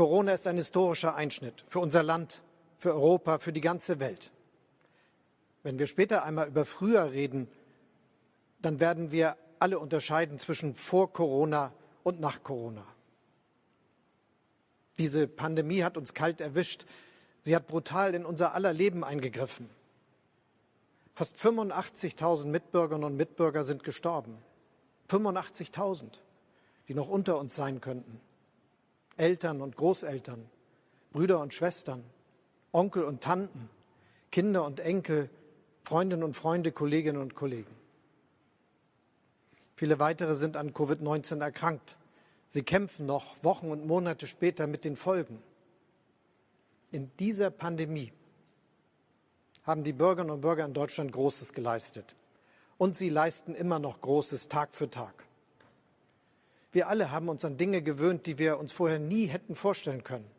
Corona ist ein historischer Einschnitt für unser Land, für Europa, für die ganze Welt. Wenn wir später einmal über früher reden, dann werden wir alle unterscheiden zwischen vor Corona und nach Corona. Diese Pandemie hat uns kalt erwischt. Sie hat brutal in unser aller Leben eingegriffen. Fast 85.000 Mitbürgerinnen und Mitbürger sind gestorben. 85.000, die noch unter uns sein könnten. Eltern und Großeltern, Brüder und Schwestern, Onkel und Tanten, Kinder und Enkel, Freundinnen und Freunde, Kolleginnen und Kollegen. Viele weitere sind an Covid-19 erkrankt. Sie kämpfen noch Wochen und Monate später mit den Folgen. In dieser Pandemie haben die Bürgerinnen und Bürger in Deutschland Großes geleistet. Und sie leisten immer noch Großes Tag für Tag. Wir alle haben uns an Dinge gewöhnt, die wir uns vorher nie hätten vorstellen können.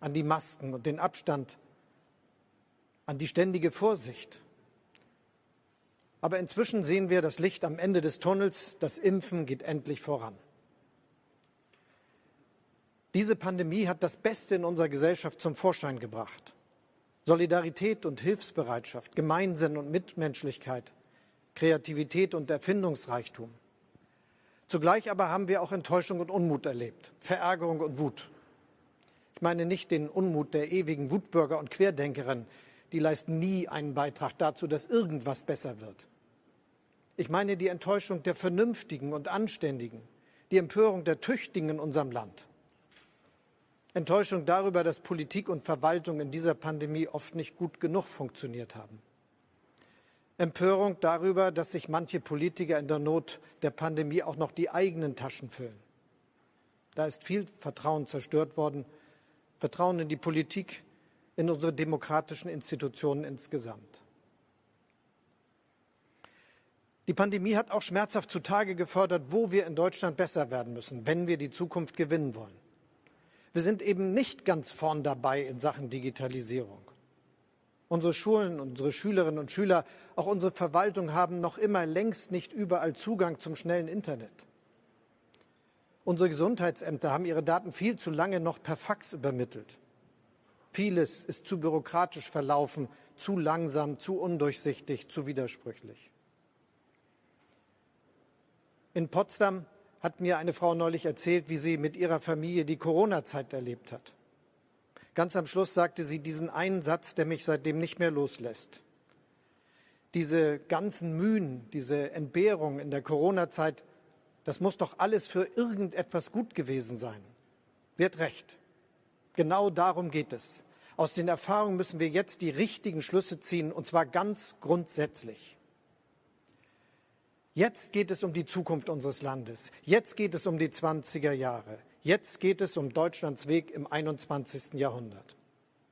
An die Masken und den Abstand, an die ständige Vorsicht. Aber inzwischen sehen wir das Licht am Ende des Tunnels. Das Impfen geht endlich voran. Diese Pandemie hat das Beste in unserer Gesellschaft zum Vorschein gebracht. Solidarität und Hilfsbereitschaft, Gemeinsinn und Mitmenschlichkeit, Kreativität und Erfindungsreichtum. Zugleich aber haben wir auch Enttäuschung und Unmut erlebt, Verärgerung und Wut. Ich meine nicht den Unmut der ewigen Wutbürger und Querdenkerin, die leisten nie einen Beitrag dazu, dass irgendwas besser wird. Ich meine die Enttäuschung der Vernünftigen und Anständigen, die Empörung der Tüchtigen in unserem Land. Enttäuschung darüber, dass Politik und Verwaltung in dieser Pandemie oft nicht gut genug funktioniert haben. Empörung darüber, dass sich manche Politiker in der Not der Pandemie auch noch die eigenen Taschen füllen. Da ist viel Vertrauen zerstört worden, Vertrauen in die Politik, in unsere demokratischen Institutionen insgesamt. Die Pandemie hat auch schmerzhaft zutage gefördert, wo wir in Deutschland besser werden müssen, wenn wir die Zukunft gewinnen wollen. Wir sind eben nicht ganz vorn dabei in Sachen Digitalisierung. Unsere Schulen, unsere Schülerinnen und Schüler, auch unsere Verwaltung haben noch immer längst nicht überall Zugang zum schnellen Internet. Unsere Gesundheitsämter haben ihre Daten viel zu lange noch per Fax übermittelt. Vieles ist zu bürokratisch verlaufen, zu langsam, zu undurchsichtig, zu widersprüchlich. In Potsdam hat mir eine Frau neulich erzählt, wie sie mit ihrer Familie die Corona-Zeit erlebt hat. Ganz am Schluss sagte sie diesen einen Satz, der mich seitdem nicht mehr loslässt. Diese ganzen Mühen, diese Entbehrung in der Corona-Zeit, das muss doch alles für irgendetwas gut gewesen sein. Wird recht. Genau darum geht es. Aus den Erfahrungen müssen wir jetzt die richtigen Schlüsse ziehen, und zwar ganz grundsätzlich. Jetzt geht es um die Zukunft unseres Landes. Jetzt geht es um die 20er Jahre. Jetzt geht es um Deutschlands Weg im 21. Jahrhundert.